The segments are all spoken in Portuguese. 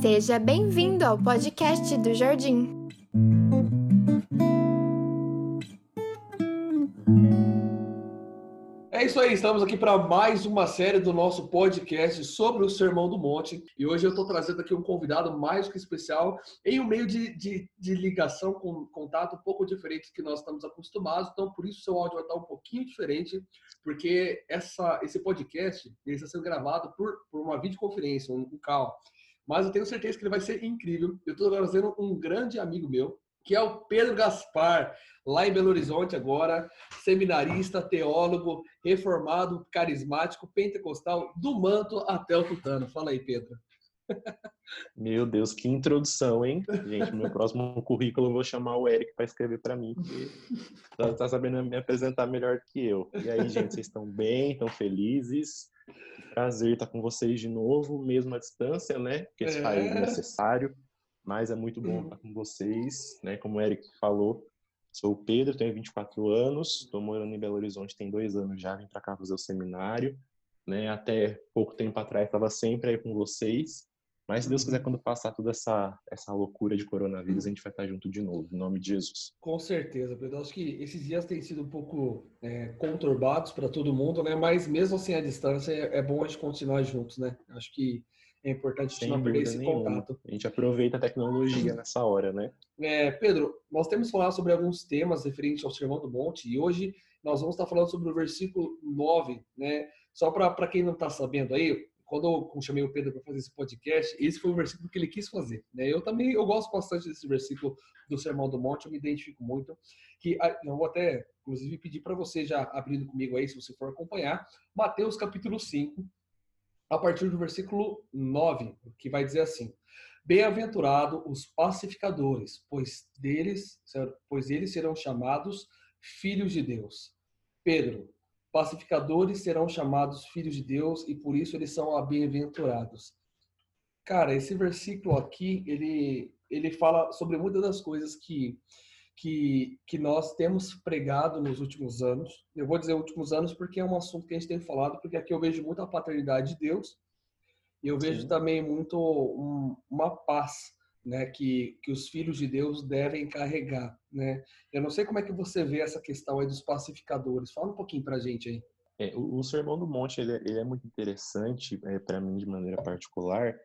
Seja bem-vindo ao podcast do Jardim. Isso aí, estamos aqui para mais uma série do nosso podcast sobre o Sermão do Monte. E hoje eu estou trazendo aqui um convidado mais que especial em um meio de, de, de, ligação, com contato um pouco diferente do que nós estamos acostumados. Então, por isso, seu áudio vai estar um pouquinho diferente, porque essa, esse podcast ele está sendo gravado por, por uma videoconferência, um, um call. Mas eu tenho certeza que ele vai ser incrível. Eu estou trazendo um grande amigo meu, que é o Pedro Gaspar, lá em Belo Horizonte agora, seminarista, teólogo, reformado, carismático, pentecostal, do manto até o tutano. Fala aí, Pedro. Meu Deus, que introdução, hein? Gente, meu próximo currículo eu vou chamar o Eric para escrever para mim, porque tá, tá, sabendo me apresentar melhor que eu. E aí, gente, vocês estão bem? Estão felizes? Prazer estar com vocês de novo, mesmo à distância, né? Porque isso é. faz necessário mas é muito bom estar com vocês, né? Como o Eric falou, sou o Pedro, tenho 24 anos, estou morando em Belo Horizonte tem dois anos já, vim para cá fazer o seminário, né? Até pouco tempo atrás estava sempre aí com vocês, mas se Deus quiser, quando passar toda essa, essa loucura de coronavírus, a gente vai estar junto de novo, em nome de Jesus. Com certeza, Pedro. Acho que esses dias têm sido um pouco é, conturbados para todo mundo, né? Mas mesmo assim, a distância, é, é bom a gente continuar juntos, né? Acho que é importante a gente não perder esse nenhuma. contato. A gente aproveita a tecnologia nessa hora, né? É, Pedro, nós temos falar sobre alguns temas referentes ao Sermão do Monte e hoje nós vamos estar falando sobre o versículo 9, né? Só para quem não está sabendo aí, quando eu chamei o Pedro para fazer esse podcast, esse foi o versículo que ele quis fazer. Né? Eu também eu gosto bastante desse versículo do Sermão do Monte, eu me identifico muito. Que ah, eu vou até, inclusive, pedir para você já abrindo comigo aí, se você for acompanhar, Mateus capítulo 5, a partir do versículo 9, que vai dizer assim: Bem-aventurado os pacificadores, pois deles, pois eles serão chamados filhos de Deus. Pedro, pacificadores serão chamados filhos de Deus e por isso eles são bem-aventurados. Cara, esse versículo aqui, ele ele fala sobre muitas das coisas que que, que nós temos pregado nos últimos anos. Eu vou dizer últimos anos porque é um assunto que a gente tem falado, porque aqui eu vejo muito a paternidade de Deus e eu vejo Sim. também muito um, uma paz né, que, que os filhos de Deus devem carregar. Né? Eu não sei como é que você vê essa questão aí dos pacificadores. Fala um pouquinho para a gente aí. É, o, o Sermão do Monte ele, é, ele é muito interessante é, para mim de maneira particular,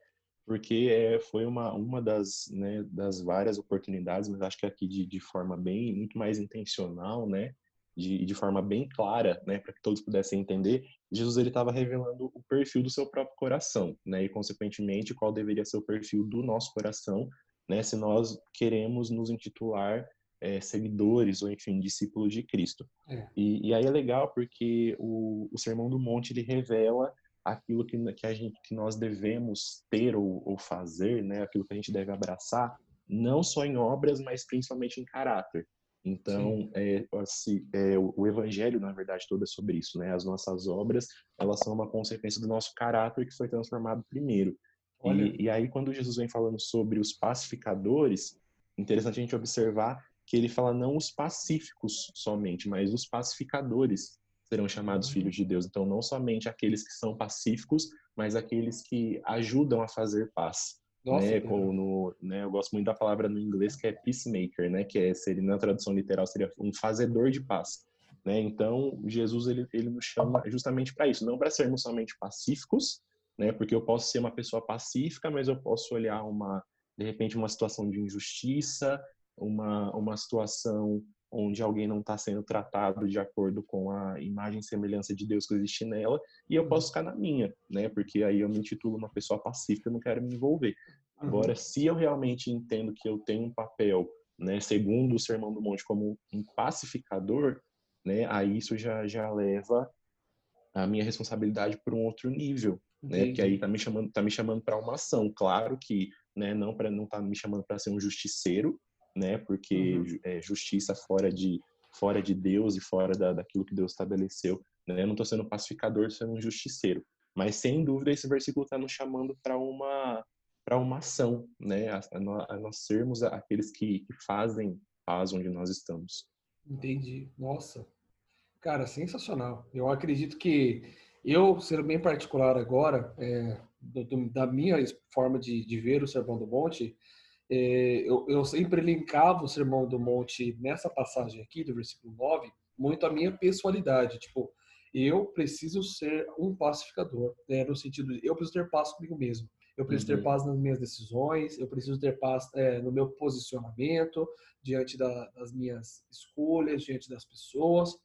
porque é, foi uma, uma das, né, das várias oportunidades, mas acho que aqui de, de forma bem, muito mais intencional, né, de, de forma bem clara, né, para que todos pudessem entender, Jesus ele estava revelando o perfil do seu próprio coração, né, e consequentemente qual deveria ser o perfil do nosso coração, né, se nós queremos nos intitular é, seguidores ou enfim discípulos de Cristo. É. E, e, aí é legal porque o, o Sermão do Monte ele revela aquilo que, que, a gente, que nós devemos ter ou, ou fazer, né? aquilo que a gente deve abraçar, não só em obras, mas principalmente em caráter. Então, é, assim, é, o evangelho, na verdade, todo é sobre isso, né? As nossas obras, elas são uma consequência do nosso caráter que foi transformado primeiro. E, e, aí, quando Jesus vem falando sobre os pacificadores, interessante a gente observar que ele fala não os pacíficos somente, mas os pacificadores serão chamados uhum. filhos de Deus. Então, não somente aqueles que são pacíficos, mas aqueles que ajudam a fazer paz. Nossa, né? Como no, né? Eu gosto muito da palavra no inglês que é peacemaker, né? Que é, seria, na tradução literal seria um fazedor de paz. Né? Então, Jesus ele, ele nos chama justamente para isso, não para sermos somente pacíficos, né? Porque eu posso ser uma pessoa pacífica, mas eu posso olhar uma de repente uma situação de injustiça, uma uma situação onde alguém não está sendo tratado de acordo com a imagem e semelhança de Deus que existe nela, e eu posso ficar na minha, né? Porque aí eu me intitulo uma pessoa pacífica, não quero me envolver. Agora, uhum. se eu realmente entendo que eu tenho um papel, né, segundo o Sermão do Monte, como um pacificador, né, aí isso já, já leva a minha responsabilidade para um outro nível, né? Que aí tá me chamando, tá me chamando para uma ação. Claro que, né, não para não tá me chamando para ser um justiceiro, né? Porque uhum. é, justiça fora de fora de Deus e fora da, daquilo que Deus estabeleceu, né? Eu não estou sendo pacificador, estou sendo um justiceiro. Mas sem dúvida esse versículo está nos chamando para uma para uma ação, né? A, a, a, nós sermos aqueles que, que fazem paz onde nós estamos. Entendi. Nossa, cara, sensacional. Eu acredito que eu, sendo bem particular agora, é, do, da minha forma de, de, ver o Sermão do Monte, eu, eu, sempre linkava o Sermão do Monte nessa passagem aqui, do versículo 9, muito a minha pessoalidade. Tipo, eu preciso ser um pacificador, né, no sentido de eu preciso ter paz comigo mesmo. Eu preciso uhum. ter paz nas minhas decisões, eu preciso ter paz é, no meu posicionamento, diante da, das minhas escolhas, diante das pessoas.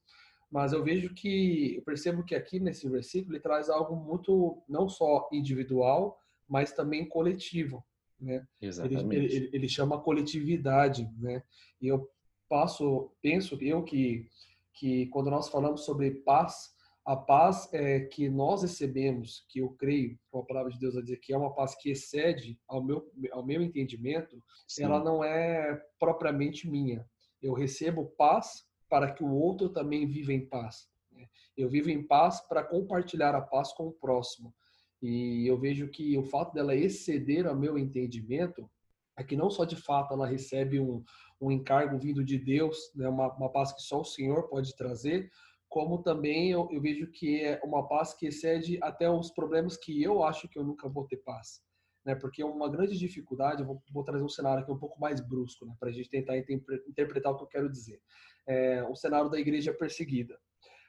Mas eu vejo que, eu percebo que aqui nesse versículo ele traz algo muito, não só individual, mas também coletivo. Né? Exatamente. Ele, ele, ele chama coletividade, né? E eu passo, penso eu que, que quando nós falamos sobre paz, a paz é, que nós recebemos, que eu creio, com a palavra de Deus a dizer que é uma paz que excede ao meu, ao meu entendimento, Sim. ela não é propriamente minha. Eu recebo paz para que o outro também viva em paz. Né? Eu vivo em paz para compartilhar a paz com o próximo. E eu vejo que o fato dela exceder ao meu entendimento é que não só de fato ela recebe um, um encargo vindo de Deus, né, uma, uma paz que só o Senhor pode trazer, como também eu, eu, vejo que é uma paz que excede até os problemas que eu acho que eu nunca vou ter paz. Né? Porque uma grande dificuldade, vou, vou trazer um cenário aqui um pouco mais brusco, né? para a gente tentar interpretar o que eu quero dizer. É o cenário da igreja perseguida.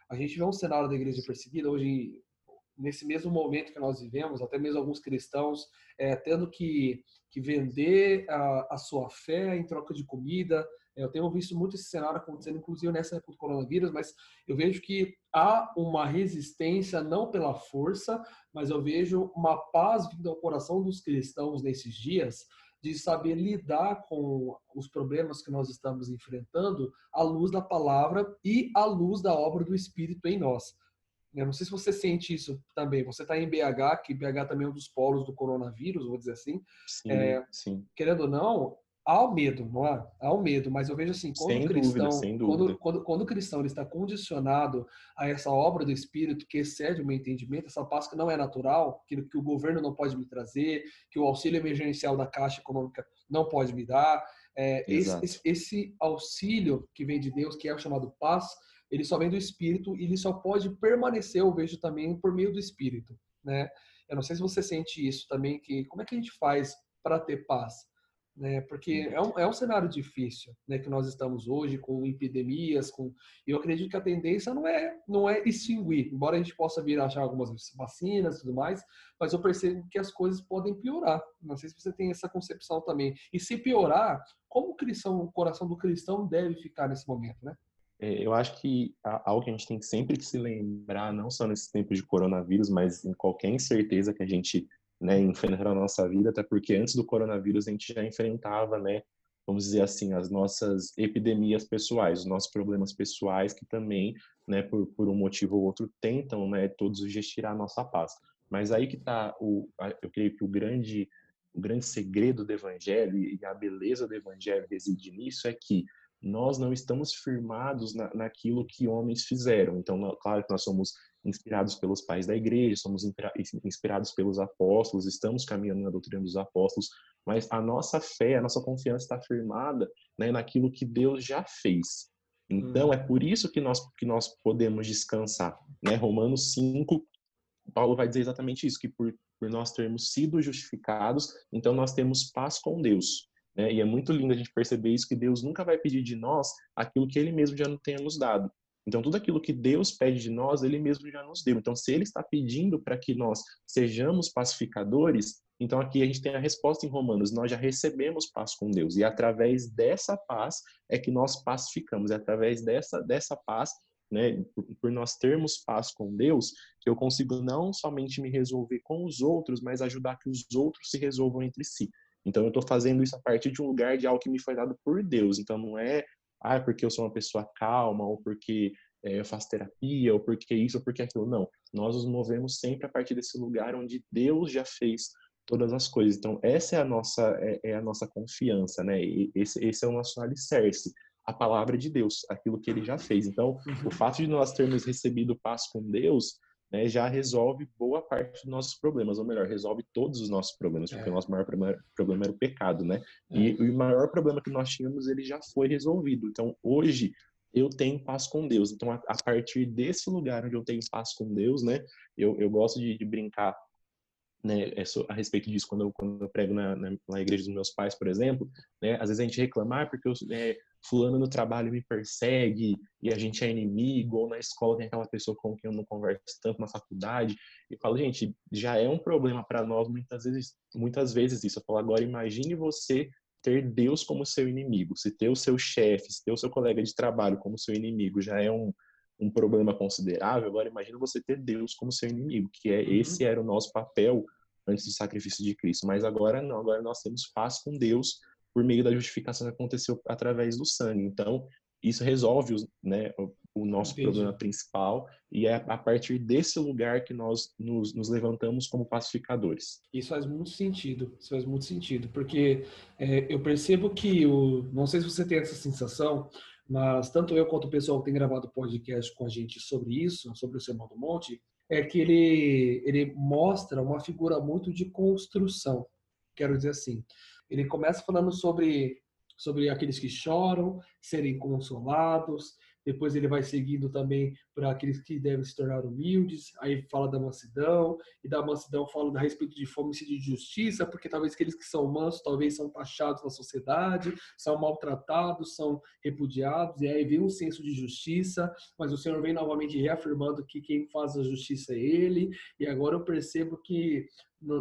A gente vê um cenário da igreja perseguida hoje, nesse mesmo momento que nós vivemos, até mesmo alguns cristãos é, tendo que, que vender a, a sua fé em troca de comida, eu tenho visto muito esse cenário acontecendo, inclusive nessa época do coronavírus, mas eu vejo que há uma resistência, não pela força, mas eu vejo uma paz vindo ao coração dos cristãos nesses dias, de saber lidar com os problemas que nós estamos enfrentando à luz da palavra e à luz da obra do Espírito em nós. Eu não sei se você sente isso também. Você está em BH, que BH também é um dos polos do coronavírus, vou dizer assim. Sim, é, sim. Querendo ou não, há o medo, não há? Há o medo, mas eu vejo assim, quando sem o cristão, dúvida, quando, quando, quando, o cristão ele está condicionado a essa obra do Espírito que excede o meu entendimento, essa paz que não é natural, que, que o governo não pode me trazer, que o auxílio emergencial da Caixa Econômica não pode me dar, é, esse, esse, esse, auxílio que vem de Deus, que é o chamado paz, ele só vem do Espírito e ele só pode permanecer, eu vejo também, por meio do Espírito, né? Eu não sei se você sente isso também, que como é que a gente faz para ter paz? né? Porque uhum. é um, é um cenário difícil, né? Que nós estamos hoje com epidemias, com eu acredito que a tendência não é não é extinguir, embora a gente possa vir achar algumas vacinas e tudo mais, mas eu percebo que as coisas podem piorar. Não sei se você tem essa concepção também. E se piorar, como o cristão, o coração do cristão deve ficar nesse momento, né? É, eu acho que algo que a gente tem sempre que se lembrar, não só nesses tempos de coronavírus, mas em qualquer incerteza que a gente né, enfrentar a nossa vida, até porque antes do coronavírus a gente já enfrentava, né, vamos dizer assim, as nossas epidemias pessoais, os nossos problemas pessoais que também, né, por, por um motivo ou outro, tentam, né, todos os dias tirar a nossa paz. Mas aí que está eu creio que o grande, o grande segredo do evangelho e a beleza do evangelho reside nisso é que nós não estamos firmados na, naquilo que homens fizeram. Então, claro que nós somos inspirados pelos pais da igreja, somos inspirados pelos apóstolos, estamos caminhando na doutrina dos apóstolos, mas a nossa fé, a nossa confiança está firmada né, naquilo que Deus já fez. Então, hum. é por isso que nós, que nós podemos descansar. Né? Romanos 5, Paulo vai dizer exatamente isso, que por, por nós termos sido justificados, então nós temos paz com Deus. Né? E é muito lindo a gente perceber isso, que Deus nunca vai pedir de nós aquilo que Ele mesmo já não tenha nos dado. Então, tudo aquilo que Deus pede de nós, Ele mesmo já nos deu. Então, se Ele está pedindo para que nós sejamos pacificadores, então aqui a gente tem a resposta em Romanos: nós já recebemos paz com Deus. E através dessa paz é que nós pacificamos. É através dessa, dessa paz, né, por, por nós termos paz com Deus, que eu consigo não somente me resolver com os outros, mas ajudar que os outros se resolvam entre si. Então, eu estou fazendo isso a partir de um lugar de algo que me foi dado por Deus. Então, não é ah, é porque eu sou uma pessoa calma, ou porque é, eu faço terapia, ou porque isso, ou porque aquilo. Não. Nós nos movemos sempre a partir desse lugar onde Deus já fez todas as coisas. Então, essa é a nossa, é, é a nossa confiança, né? E esse, esse é o nosso alicerce. A palavra de Deus, aquilo que ele já fez. Então, o uhum. fato de nós termos recebido paz com Deus né, já resolve boa parte dos nossos problemas, ou melhor, resolve todos os nossos problemas, porque é. o nosso maior problema, era o pecado, né? É. E o maior problema que nós tínhamos, ele já foi resolvido. Então, hoje, eu tenho paz com Deus. Então, a, a partir desse lugar onde eu tenho paz com Deus, né? Eu, eu gosto de, de brincar né, é a respeito disso quando eu, quando eu prego na, na, na, igreja dos meus pais, por exemplo, né, às vezes a gente reclamar porque eu, é, fulano no trabalho me persegue e a gente é inimigo, ou na escola tem aquela pessoa com quem eu não converso tanto na faculdade, e falo, gente, já é um problema para nós muitas vezes, muitas vezes isso. Eu falo, agora imagine você ter Deus como seu inimigo, se ter o seu chefe, se ter o seu colega de trabalho como seu inimigo já é um, um problema considerável, agora imagina você ter Deus como seu inimigo, que é uhum. esse era o nosso papel antes do sacrifício de Cristo. Mas agora não, agora nós temos paz com Deus por meio da justificação que aconteceu através do sangue. Então, isso resolve né, o nosso Entendi. problema principal e é a partir desse lugar que nós nos, nos, levantamos como pacificadores. Isso faz muito sentido, isso faz muito sentido, porque é, eu percebo que o, não sei se você tem essa sensação, mas tanto eu quanto o pessoal que tem gravado podcast com a gente sobre isso, sobre o Sermão do Monte, é que ele, ele mostra uma figura muito de construção. Quero dizer assim, ele começa falando sobre, sobre aqueles que choram, serem consolados, depois ele vai seguindo também para aqueles que devem se tornar humildes, aí fala da mansidão, e da mansidão fala a respeito de fome e de justiça, porque talvez aqueles que são mansos talvez são taxados na sociedade, são maltratados, são repudiados, e aí vem um senso de justiça, mas o Senhor vem novamente reafirmando que quem faz a justiça é Ele, e agora eu percebo que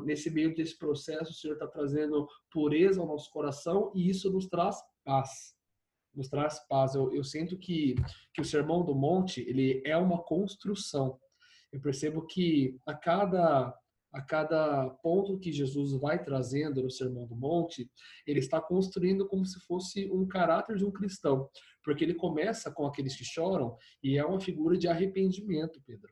nesse meio desse processo o Senhor está trazendo pureza ao nosso coração, e isso nos traz paz nos traz paz. Eu, eu sinto que, que o Sermão do Monte ele é uma construção. Eu percebo que a cada a cada ponto que Jesus vai trazendo no Sermão do Monte, ele está construindo como se fosse um caráter de um cristão, porque ele começa com aqueles que choram e é uma figura de arrependimento, Pedro.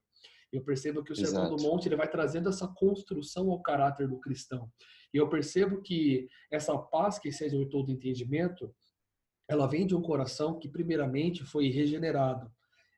Eu percebo que o Sermão Exato. do Monte ele vai trazendo essa construção ao caráter do cristão. E eu percebo que essa paz que seja o todo entendimento, ela vem de um coração que primeiramente foi regenerado,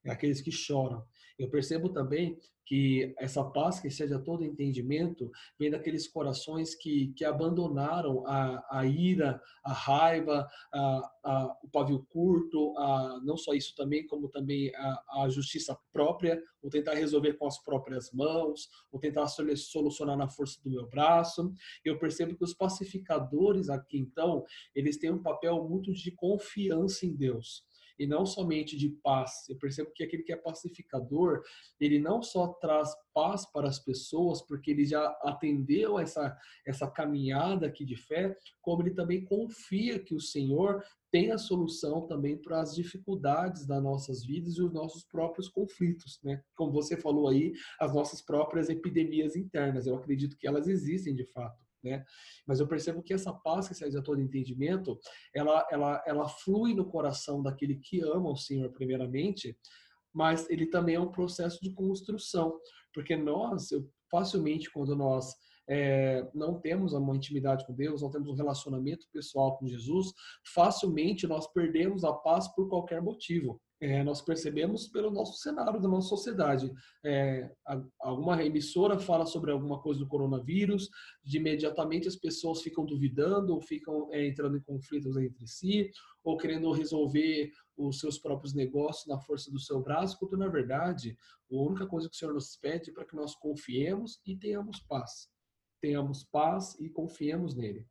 é aqueles que choram. Eu percebo também que essa paz que seja todo entendimento vem daqueles corações que, que abandonaram a, a ira, a raiva, a, a, o pavio curto, a, não só isso também, como também a, a justiça própria, ou tentar resolver com as próprias mãos, ou tentar solucionar na força do meu braço. Eu percebo que os pacificadores aqui, então, eles têm um papel muito de confiança em Deus e não somente de paz. Eu percebo que aquele que é pacificador, ele não só traz paz para as pessoas, porque ele já atendeu essa, essa caminhada aqui de fé, como ele também confia que o Senhor tem a solução também para as dificuldades das nossas vidas e os nossos próprios conflitos, né? Como você falou aí, as nossas próprias epidemias internas. Eu acredito que elas existem de fato né? Mas eu percebo que essa paz que sai de todo entendimento, ela, ela, ela flui no coração daquele que ama o Senhor primeiramente, mas ele também é um processo de construção, porque nós, eu, facilmente, quando nós é, não temos uma intimidade com Deus, não temos um relacionamento pessoal com Jesus, facilmente nós perdemos a paz por qualquer motivo é, nós percebemos pelo nosso cenário da nossa sociedade. É, alguma emissora fala sobre alguma coisa do coronavírus, de imediatamente as pessoas ficam duvidando ou ficam é, entrando em conflitos entre si, ou querendo resolver os seus próprios negócios na força do seu braço, quando na verdade a única coisa que o Senhor nos pede é para que nós confiemos e tenhamos paz. Tenhamos paz e confiemos nele.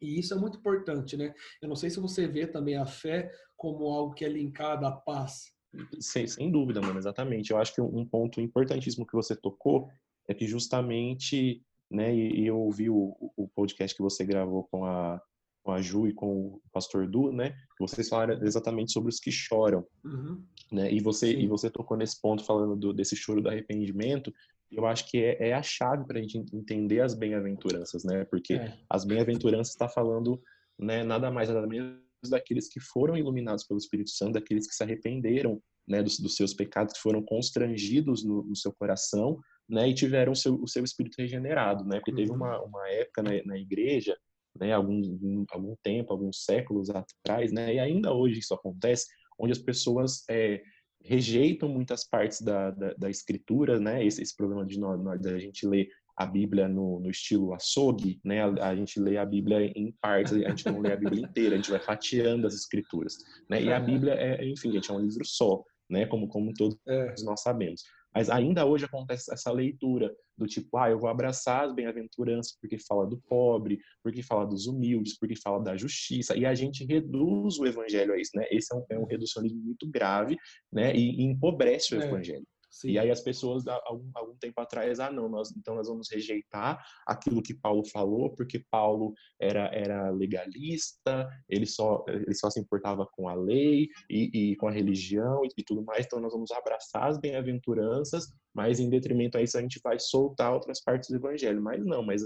E isso é muito importante, né? Eu não sei se você vê também a fé como algo que é linkado à paz. Sem, sem dúvida, mano, exatamente. Eu acho que um ponto importantíssimo que você tocou é que justamente, né, e, eu ouvi o, o podcast que você gravou com a, com a Ju e com o pastor Du, né? Vocês falaram exatamente sobre os que choram, uhum. né? E você Sim. e você tocou nesse ponto falando do, desse choro do arrependimento eu acho que é, é a chave para a gente entender as bem-aventuranças, né? Porque é. as bem-aventuranças está falando, né, nada mais nada menos daqueles que foram iluminados pelo Espírito Santo, daqueles que se arrependeram, né, dos, dos seus pecados, que foram constrangidos no, no seu coração, né, e tiveram o seu, o seu espírito regenerado, né? Porque teve uhum. uma, uma época na, na igreja, né, algum, algum tempo, alguns séculos atrás, né, e ainda hoje isso acontece, onde as pessoas é, rejeitam muitas partes da, da, da escritura, né? Esse, esse problema de nós, nós, da gente ler a Bíblia no, no estilo açougue, né? A, a, gente lê a Bíblia em partes, a gente não lê a Bíblia inteira, a gente vai fatiando as escrituras, né? E a Bíblia é, enfim, gente, é um livro só, né? Como como todos é. nós sabemos. Mas ainda hoje acontece essa leitura do tipo, ah, eu vou abraçar as bem-aventuranças porque fala do pobre, porque fala dos humildes, porque fala da justiça, e a gente reduz o evangelho a isso, né? Esse é um, é um reducionismo muito grave, né? E, e empobrece o é. evangelho. Sim. E aí as pessoas, algum, algum tempo atrás, ah, não, nós, então nós vamos rejeitar aquilo que Paulo falou, porque Paulo era, era legalista, ele só, ele só se importava com a lei e, e com a religião e, e tudo mais, então nós vamos abraçar as bem-aventuranças, mas em detrimento a isso a gente vai soltar outras partes do evangelho. Mas não, mas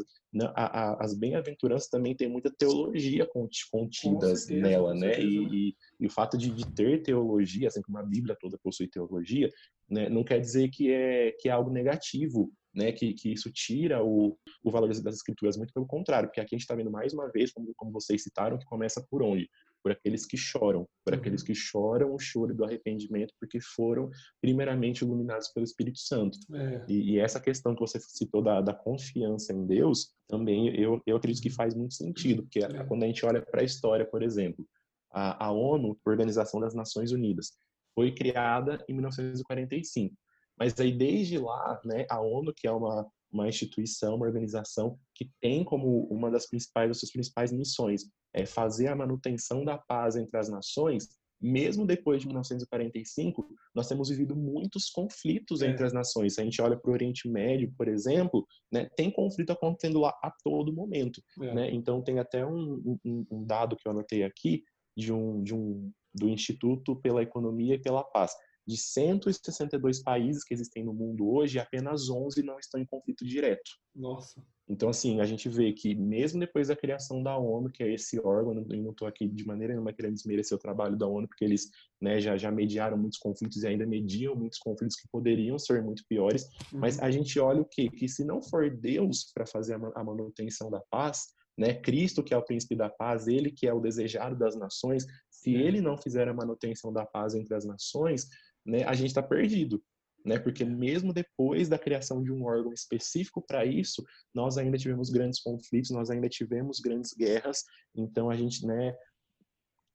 a, a, as bem-aventuranças também tem muita teologia contidas certeza, nela, né? E, e, e, o fato de, de, ter teologia, assim como a Bíblia toda possui teologia, né, não quer dizer que é, que é algo negativo, né, que, que isso tira o, o valor das, escrituras, muito pelo contrário, porque aqui a gente está vendo mais uma vez, como, como vocês citaram, que começa por onde? Por aqueles que choram, por aqueles que choram o choro do arrependimento, porque foram primeiramente iluminados pelo Espírito Santo. É. E, e, essa questão que você citou da, da confiança em Deus, também eu, eu acredito que faz muito sentido, porque é. quando a gente olha para a história, por exemplo, a, a ONU, Organização das Nações Unidas, foi criada em 1945. Mas aí desde lá, né, a ONU, que é uma uma instituição, uma organização que tem como uma das principais, das suas principais missões é fazer a manutenção da paz entre as nações, mesmo depois de 1945, nós temos vivido muitos conflitos é. entre as nações. Se a gente olha para o Oriente Médio, por exemplo, né, tem conflito acontecendo lá a todo momento. É. Né? Então, tem até um, um, um, dado que eu anotei aqui de um, de um do Instituto pela Economia e pela Paz. De 162 países que existem no mundo hoje, apenas 11 não estão em conflito direto. Nossa. Então, assim, a gente vê que mesmo depois da criação da ONU, que é esse órgão, e não estou aqui de maneira nenhuma querendo desmerecer o trabalho da ONU, porque eles né, já, já mediaram muitos conflitos e ainda mediam muitos conflitos que poderiam ser muito piores, uhum. mas a gente olha o quê? Que se não for Deus para fazer a manutenção da paz, né, Cristo, que é o príncipe da paz, ele que é o desejado das nações, se ele não fizer a manutenção da paz entre as nações, né, a gente está perdido. Né? Porque mesmo depois da criação de um órgão específico para isso, nós ainda tivemos grandes conflitos, nós ainda tivemos grandes guerras. Então a gente, né,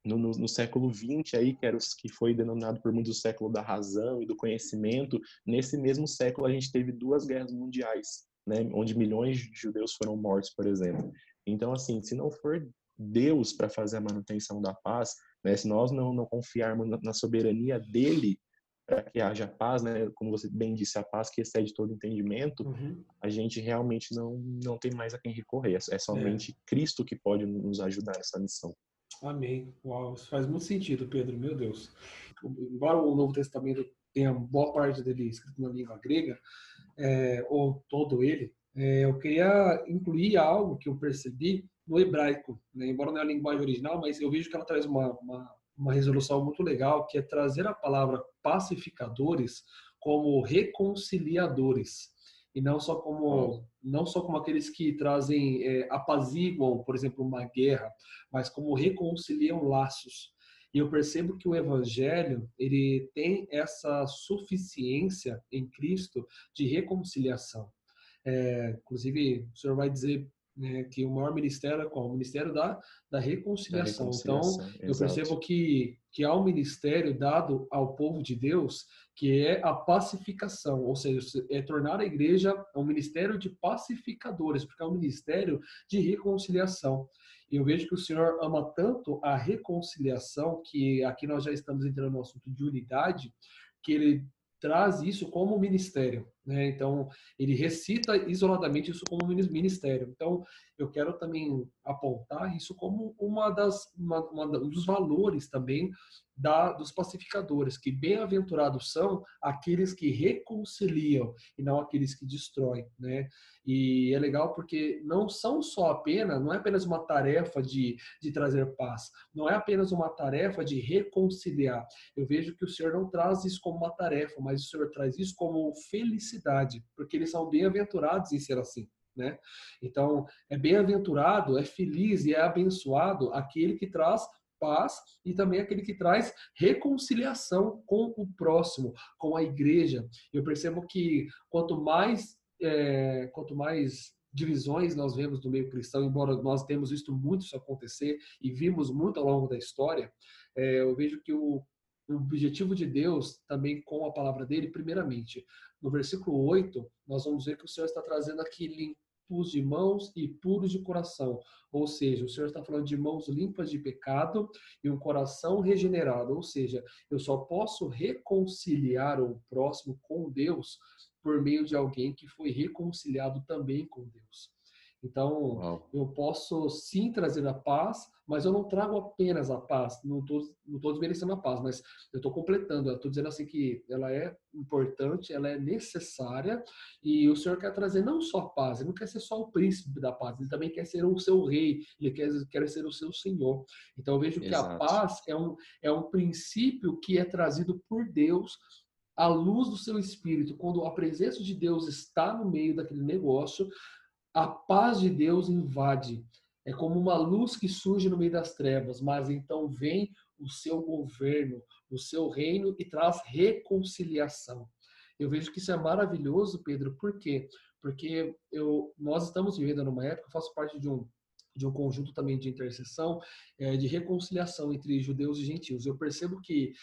no, no, no século XX aí, que era os, que foi denominado por muitos o século da razão e do conhecimento, nesse mesmo século a gente teve duas guerras mundiais, né, onde milhões de judeus foram mortos, por exemplo. Então assim, se não for Deus para fazer a manutenção da paz, né? Se nós não, não confiarmos na, soberania dele para que haja paz, né? como você bem disse, a paz que excede todo entendimento, uhum. a gente realmente não, não tem mais a quem recorrer. É, é somente é. Cristo que pode nos ajudar nessa missão. Amém. Uau, isso faz muito sentido, Pedro, meu Deus. Embora o Novo Testamento tenha boa parte dele escrito na língua grega, é, ou todo ele, é, eu queria incluir algo que eu percebi no hebraico, né? embora não é a linguagem original, mas eu vejo que ela traz uma, uma, uma resolução muito legal, que é trazer a palavra pacificadores como reconciliadores e não só como não só como aqueles que trazem é, apaziguam, por exemplo, uma guerra, mas como reconciliam laços. E eu percebo que o evangelho ele tem essa suficiência em Cristo de reconciliação. É, inclusive, o senhor vai dizer né, que o maior ministério é qual? O ministério da, da, reconciliação. da reconciliação. Então, eu percebo que, que há um ministério dado ao povo de Deus que é a pacificação, ou seja, é tornar a igreja um ministério de pacificadores, porque é um ministério de reconciliação. E eu vejo que o Senhor ama tanto a reconciliação, que aqui nós já estamos entrando no assunto de unidade, que ele traz isso como ministério. Né? Então, ele recita isoladamente isso como ministério. Então, eu quero também apontar isso como uma das, uma, uma, um dos valores também da, dos pacificadores, que bem-aventurados são aqueles que reconciliam e não aqueles que destroem, né? E é legal porque não são só apenas, não é apenas uma tarefa de, de trazer paz, não é apenas uma tarefa de reconciliar. Eu vejo que o Senhor não traz isso como uma tarefa, mas o Senhor traz isso como felicidade, porque eles são bem-aventurados em ser assim. Né? Então, é bem-aventurado, é feliz e é abençoado aquele que traz paz e também aquele que traz reconciliação com o próximo, com a igreja. Eu percebo que quanto mais é, quanto mais divisões nós vemos no meio cristão, embora nós temos visto muito isso acontecer e vimos muito ao longo da história, é, eu vejo que o, o objetivo de Deus também com a palavra dele, primeiramente, no versículo 8, nós vamos ver que o Senhor está trazendo aqui limpos de mãos e puros de coração. Ou seja, o Senhor está falando de mãos limpas de pecado e um coração regenerado. Ou seja, eu só posso reconciliar o próximo com Deus por meio de alguém que foi reconciliado também com Deus. Então, Uau. eu posso sim trazer a paz, mas eu não trago apenas a paz. Não estou não tô desmerecendo a paz, mas eu estou completando. Estou dizendo assim que ela é importante, ela é necessária, e o Senhor quer trazer não só a paz, ele não quer ser só o príncipe da paz, ele também quer ser o seu rei, ele quer, quer ser o seu senhor. Então, eu vejo Exato. que a paz é um, é um princípio que é trazido por Deus à luz do seu espírito, quando a presença de Deus está no meio daquele negócio, a paz de Deus invade. É como uma luz que surge no meio das trevas, mas então vem o seu governo, o seu reino e traz reconciliação. Eu vejo que isso é maravilhoso, Pedro, por quê? Porque eu, nós estamos vivendo numa época, eu faço parte de um, de um conjunto também de intercessão, é, de reconciliação entre judeus e gentios. Eu percebo que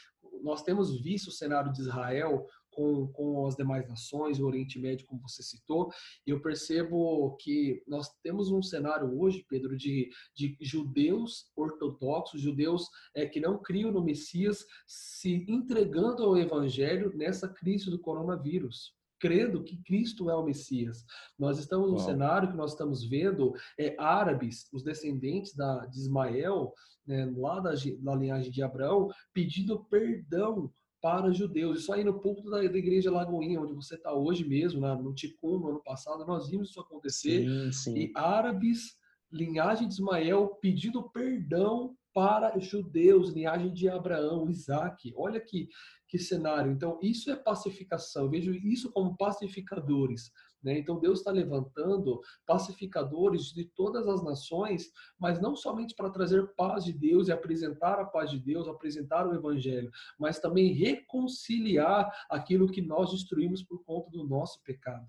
nós temos visto o cenário de Israel com, com as demais nações, o Oriente Médio, como você citou, e eu percebo que nós temos um cenário hoje, Pedro, de, de judeus ortodoxos, judeus é, que não criam no Messias, se entregando ao Evangelho nessa crise do coronavírus crendo que Cristo é o Messias. Nós estamos no cenário que nós estamos vendo é, árabes, os descendentes da, de Ismael, né, lá da, da linhagem de Abraão, pedindo perdão para judeus. Isso aí no púlpito da, da Igreja Lagoinha, onde você está hoje mesmo, né, no Ticum, no ano passado, nós vimos isso acontecer. Sim, sim. E árabes, linhagem de Ismael, pedindo perdão para judeus, linhagem de Abraão, Isaac. Olha que, que cenário. Então, isso é pacificação. Eu vejo isso como pacificadores. Né? Então, Deus está levantando pacificadores de todas as nações, mas não somente para trazer paz de Deus e apresentar a paz de Deus, apresentar o Evangelho, mas também reconciliar aquilo que nós destruímos por conta do nosso pecado.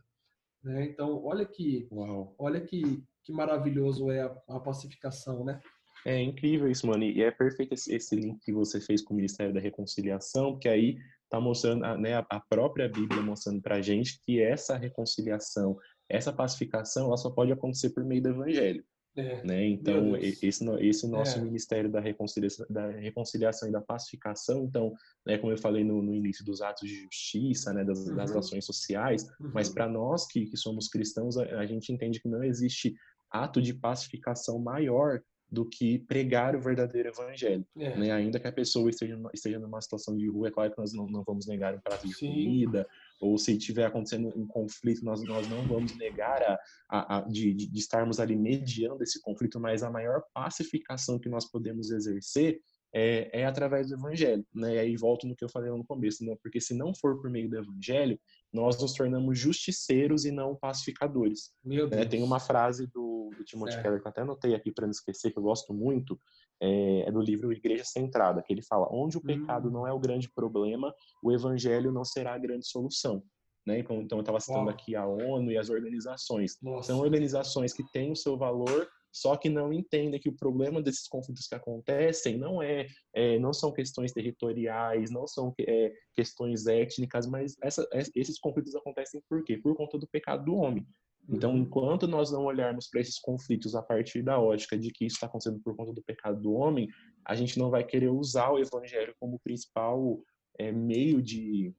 Né? Então, olha que, Uau. olha que, que maravilhoso é a, a pacificação, né? É incrível isso, mano. E é perfeito esse, esse link que você fez com o Ministério da Reconciliação, porque aí está mostrando, né, a própria Bíblia mostrando para a gente que essa reconciliação, essa pacificação, ela só pode acontecer por meio do Evangelho. É, né? Então, esse, esse nosso é. ministério da reconciliação, da reconciliação e da pacificação, então, né, como eu falei no, no início dos atos de justiça, né, das, uhum. das ações sociais, uhum. mas para nós que, que somos cristãos, a, a gente entende que não existe ato de pacificação maior do que pregar o verdadeiro evangelho. É. Né? Ainda que a pessoa esteja, esteja numa situação de rua, é claro que nós não, não vamos negar um prato de Sim. comida, ou se estiver acontecendo um conflito, nós, nós não vamos negar a, a, a de, de, estarmos ali mediando esse conflito, mas a maior pacificação que nós podemos exercer é, é, através do evangelho, né? E aí volto no que eu falei no começo, né? Porque se não for por meio do evangelho, nós nos tornamos justiceiros e não pacificadores. É, tem uma frase do, do Timothy Keller que eu até anotei aqui para não esquecer, que eu gosto muito, é, é, do livro Igreja Centrada, que ele fala: onde o pecado hum. não é o grande problema, o evangelho não será a grande solução. Né? Então, então eu estava citando Uau. aqui a ONU e as organizações. Nossa. São organizações que têm o seu valor só que não entendem que o problema desses conflitos que acontecem não é, é não são questões territoriais, não são é, questões étnicas, mas essa, esses conflitos acontecem por quê? Por conta do pecado do homem. Então, uhum. enquanto nós não olharmos para esses conflitos a partir da ótica de que isso está acontecendo por conta do pecado do homem, a gente não vai querer usar o evangelho como principal é, meio de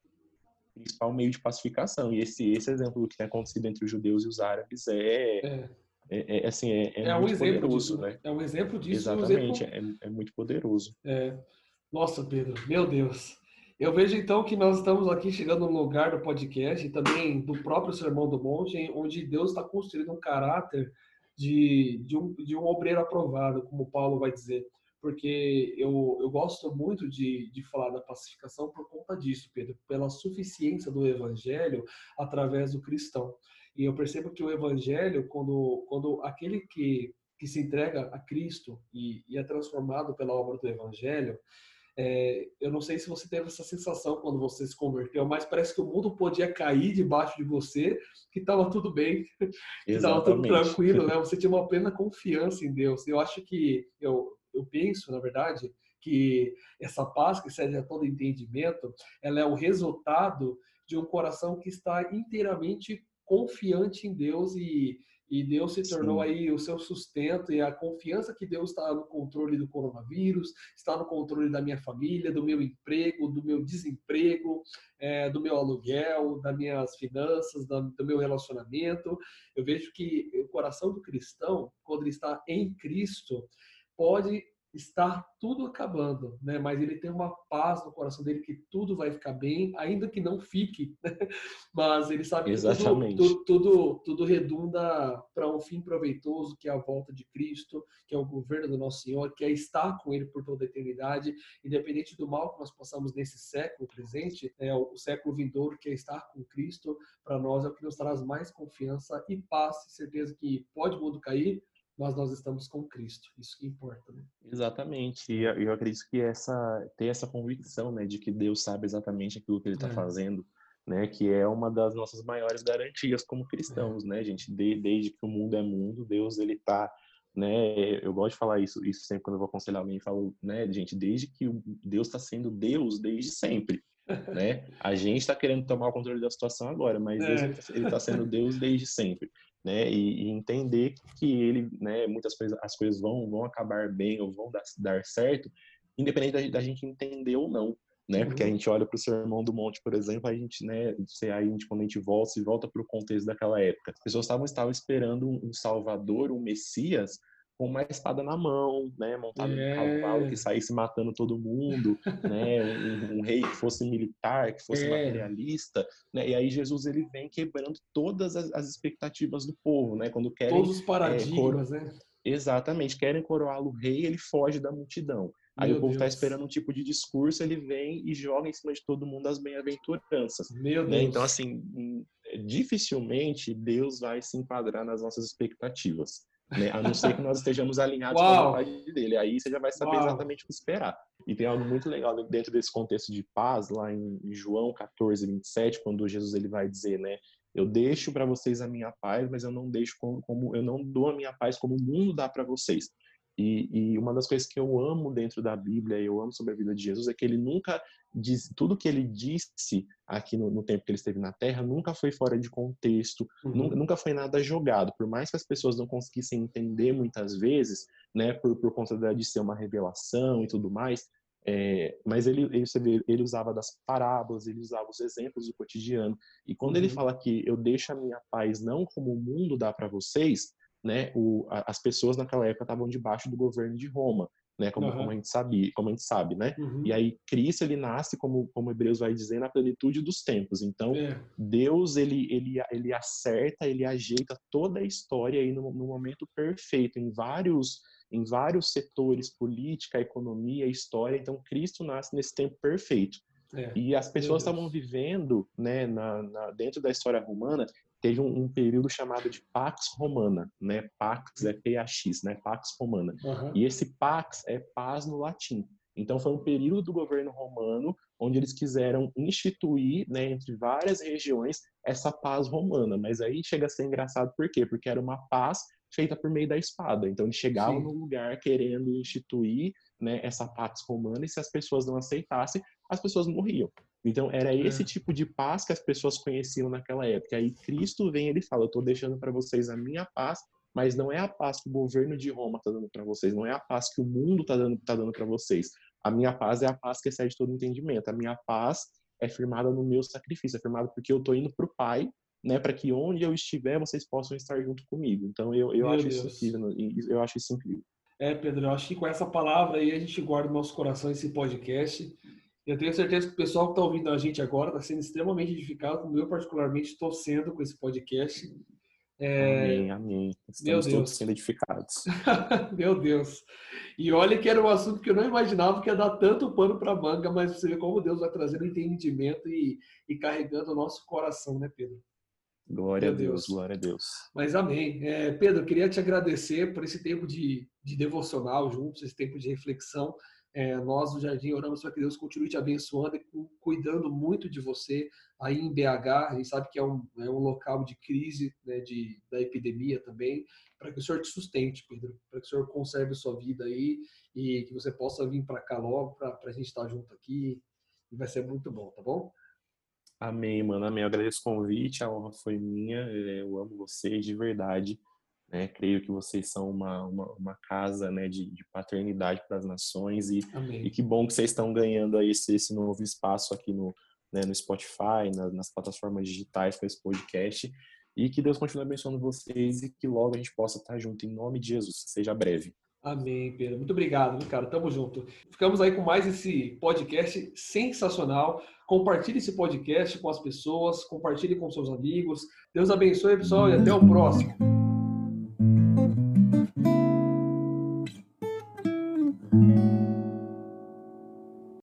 principal meio de pacificação. E esse, esse exemplo do que tem acontecido entre os judeus e os árabes é, é é, é, assim, é, é, é muito um poderoso, disso, né? É um exemplo disso. Exatamente, um exemplo... é, é muito poderoso. É. Nossa, Pedro, meu Deus. Eu vejo então que nós estamos aqui chegando no lugar do podcast e também do próprio Sermão do Monte, onde Deus está construindo um caráter de, de, um, de um obreiro aprovado, como Paulo vai dizer. Porque eu, eu gosto muito de, de falar da pacificação por conta disso, Pedro, pela suficiência do evangelho através do cristão. E eu percebo que o evangelho, quando, quando aquele que, que se entrega a Cristo e, e é transformado pela obra do evangelho, é, eu não sei se você teve essa sensação quando você se converteu, mas parece que o mundo podia cair debaixo de você, que estava tudo bem, que estava tudo tranquilo, né? Você tinha uma plena confiança em Deus. Eu acho que, eu, eu penso, na verdade, que essa paz que seja todo entendimento, ela é o resultado de um coração que está inteiramente confiante em Deus e, e Deus se tornou Sim. aí o seu sustento e a confiança que Deus está no controle do coronavírus, está no controle da minha família, do meu emprego, do meu desemprego, é, do meu aluguel, das minhas finanças, do meu relacionamento. Eu vejo que o coração do cristão, quando ele está em Cristo, pode está tudo acabando, né? Mas ele tem uma paz no coração dele que tudo vai ficar bem, ainda que não fique, né? mas ele sabe Exatamente. que tudo, tudo, tudo redunda para um fim proveitoso, que é a volta de Cristo, que é o governo do nosso Senhor, que é estar com Ele por toda a eternidade, independente do mal que nós passamos nesse século presente, é o século vindouro, que é estar com Cristo, para nós é o que nos traz mais confiança e paz, certeza que pode o mundo cair, mas nós estamos com Cristo. Isso que importa, né? Exatamente. E eu acredito que essa ter essa convicção, né, de que Deus sabe exatamente aquilo que Ele está é. fazendo, né, que é uma das nossas maiores garantias como cristãos, é. né, gente? De, desde que o mundo é mundo, Deus ele está né? Eu gosto de falar isso, isso sempre quando eu vou aconselhar alguém, falo, né, gente, desde que Deus está sendo Deus desde sempre, né? A gente está querendo tomar o controle da situação agora, mas é. Deus ele está sendo Deus desde sempre né? E, e, entender que ele, né? Muitas coisas, as coisas vão vão acabar bem ou vão dar, dar certo, independente da, da, gente entender ou não, né? Uhum. Porque a gente olha para o Sermão do Monte, por exemplo, a gente, né? Sei aí, quando a gente volta, se volta para o contexto daquela época, as pessoas estavam estavam esperando um Salvador, um Messias com uma espada na mão, né, montado é. num cavalo que saísse matando todo mundo, né, um, um, rei que fosse militar, que fosse é. materialista, né, e aí Jesus ele vem quebrando todas as, as expectativas do povo, né, quando querem todos os paradigmas, é, né? Exatamente, querem coroá-lo rei, ele foge da multidão. Aí Meu o povo está esperando um tipo de discurso, ele vem e joga em cima de todo mundo as bem-aventuranças. Meu né? Deus. Então, assim, dificilmente Deus vai se enquadrar nas nossas expectativas. Né? A não ser que nós estejamos alinhados Uau. com a vontade dele. Aí você já vai saber Uau. exatamente o que esperar. E tem algo muito legal dentro desse contexto de paz, lá em João 14, 27, quando Jesus ele vai dizer, né? Eu deixo para vocês a minha paz, mas eu não deixo como, como eu não dou a minha paz como o mundo dá para vocês. E, e, uma das coisas que eu amo dentro da Bíblia, eu amo sobre a vida de Jesus, é que ele nunca diz, tudo que ele disse aqui no, no tempo que ele esteve na Terra, nunca foi fora de contexto, uhum. nunca, nunca, foi nada jogado. Por mais que as pessoas não conseguissem entender muitas vezes, né, por, por conta de ser uma revelação e tudo mais, é, mas ele, ele, ele, usava das parábolas, ele usava os exemplos do cotidiano. E quando uhum. ele fala que eu deixo a minha paz não como o mundo dá para vocês, né, o, as pessoas naquela época estavam debaixo do governo de Roma, né, como, uhum. como a gente sabia, como a gente sabe, né? Uhum. E aí Cristo ele nasce como como Hebreus vai dizer na plenitude dos tempos. Então é. Deus ele ele ele acerta, ele ajeita toda a história aí no, no momento perfeito em vários em vários setores, política, economia, história. Então Cristo nasce nesse tempo perfeito. É. E as pessoas estavam vivendo, né, na, na, dentro da história romana, teve um, um, período chamado de Pax Romana, né? Pax é PAX, né? Pax Romana. Uhum. E esse Pax é paz no latim. Então foi um período do governo romano onde eles quiseram instituir, né, entre várias regiões, essa paz romana. Mas aí chega a ser engraçado por quê? Porque era uma paz feita por meio da espada. Então eles chegavam Sim. no lugar querendo instituir, né, essa paz romana e se as pessoas não aceitassem, as pessoas morriam. Então, era esse é. tipo de paz que as pessoas conheciam naquela época. Aí Cristo vem e ele fala: Eu estou deixando para vocês a minha paz, mas não é a paz que o governo de Roma está dando para vocês, não é a paz que o mundo está dando, tá dando para vocês. A minha paz é a paz que excede todo entendimento. A minha paz é firmada no meu sacrifício, é firmada porque eu estou indo para o Pai, né, para que onde eu estiver vocês possam estar junto comigo. Então, eu, eu acho Deus. isso incrível. Eu acho isso incrível. É, Pedro, eu acho que com essa palavra aí a gente guarda no nosso coração esse podcast. Eu tenho certeza que o pessoal que está ouvindo a gente agora está sendo extremamente edificado, como eu particularmente estou sendo com esse podcast. É... Amém, amém. Estamos todos sendo edificados. Meu Deus. E olha que era um assunto que eu não imaginava que ia dar tanto pano para manga, mas você vê como Deus vai trazendo entendimento e, e carregando o nosso coração, né, Pedro? Glória Meu a Deus, Deus, glória a Deus. Mas amém. É, Pedro, eu queria te agradecer por esse tempo de, de devocional juntos, esse tempo de reflexão. É, nós do Jardim oramos para que Deus continue te abençoando e cuidando muito de você aí em BH. A gente sabe que é um, é um local de crise né, de, da epidemia também, para que o Senhor te sustente, Pedro, para que o Senhor conserve a sua vida aí e que você possa vir para cá logo para a gente estar junto aqui. E vai ser muito bom, tá bom? Amém, mano. Amém. Eu agradeço o convite, a honra foi minha. É, eu amo vocês de verdade. Né? Creio que vocês são uma, uma, uma casa né, de, de paternidade para as nações e, e, que bom que vocês estão ganhando aí esse, esse novo espaço aqui no, né, no Spotify, na, nas plataformas digitais com esse podcast e que Deus continue abençoando vocês e que logo a gente possa estar junto em nome de Jesus. Seja breve. Amém, Pedro. Muito obrigado, cara. Tamo junto. Ficamos aí com mais esse podcast sensacional. Compartilhe esse podcast com as pessoas, compartilhe com seus amigos. Deus abençoe, pessoal, e até o próximo.